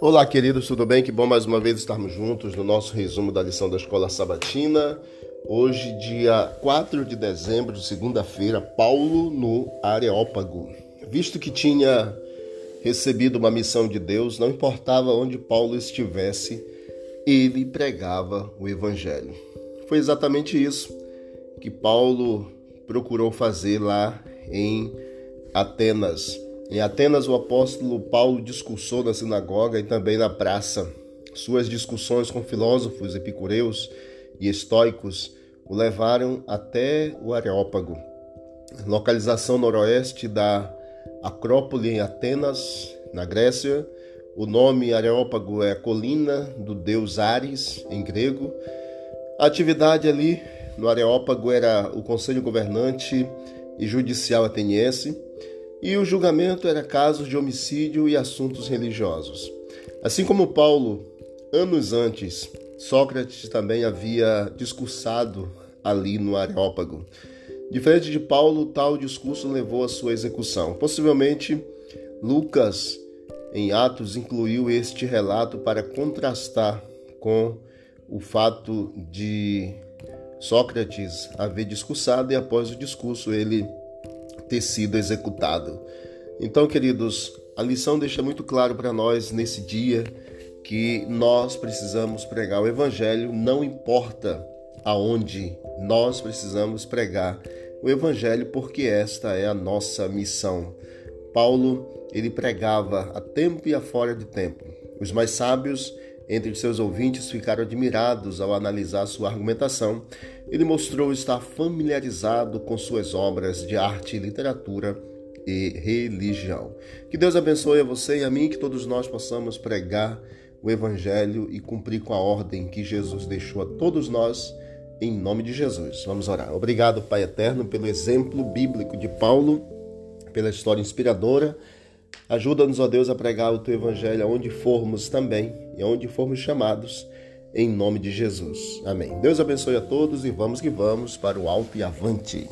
Olá, queridos, tudo bem? Que bom mais uma vez estarmos juntos no nosso resumo da lição da Escola Sabatina. Hoje, dia 4 de dezembro, de segunda-feira, Paulo no Areópago. Visto que tinha recebido uma missão de Deus, não importava onde Paulo estivesse, ele pregava o Evangelho. Foi exatamente isso que Paulo procurou fazer lá em Atenas. Em Atenas, o apóstolo Paulo discursou na sinagoga e também na praça. Suas discussões com filósofos epicureus e estoicos o levaram até o Areópago, localização noroeste da Acrópole em Atenas, na Grécia. O nome Areópago é a colina do deus Ares, em grego. A atividade ali no Areópago era o conselho governante e judicial ateniense e o julgamento era casos de homicídio e assuntos religiosos. Assim como Paulo, anos antes, Sócrates também havia discursado ali no Areópago. Diferente de Paulo, tal discurso levou à sua execução. Possivelmente, Lucas, em Atos, incluiu este relato para contrastar com o fato de Sócrates haver discursado e após o discurso ele ter sido executado. Então, queridos, a lição deixa muito claro para nós nesse dia que nós precisamos pregar o evangelho, não importa aonde nós precisamos pregar o evangelho, porque esta é a nossa missão. Paulo, ele pregava a tempo e a fora de tempo. Os mais sábios entre seus ouvintes ficaram admirados ao analisar sua argumentação. Ele mostrou estar familiarizado com suas obras de arte literatura e religião. Que Deus abençoe a você e a mim, que todos nós possamos pregar o Evangelho e cumprir com a ordem que Jesus deixou a todos nós, em nome de Jesus. Vamos orar. Obrigado, Pai Eterno, pelo exemplo bíblico de Paulo, pela história inspiradora Ajuda-nos, ó Deus, a pregar o teu evangelho aonde formos também e aonde formos chamados, em nome de Jesus. Amém. Deus abençoe a todos e vamos que vamos para o alto e avante.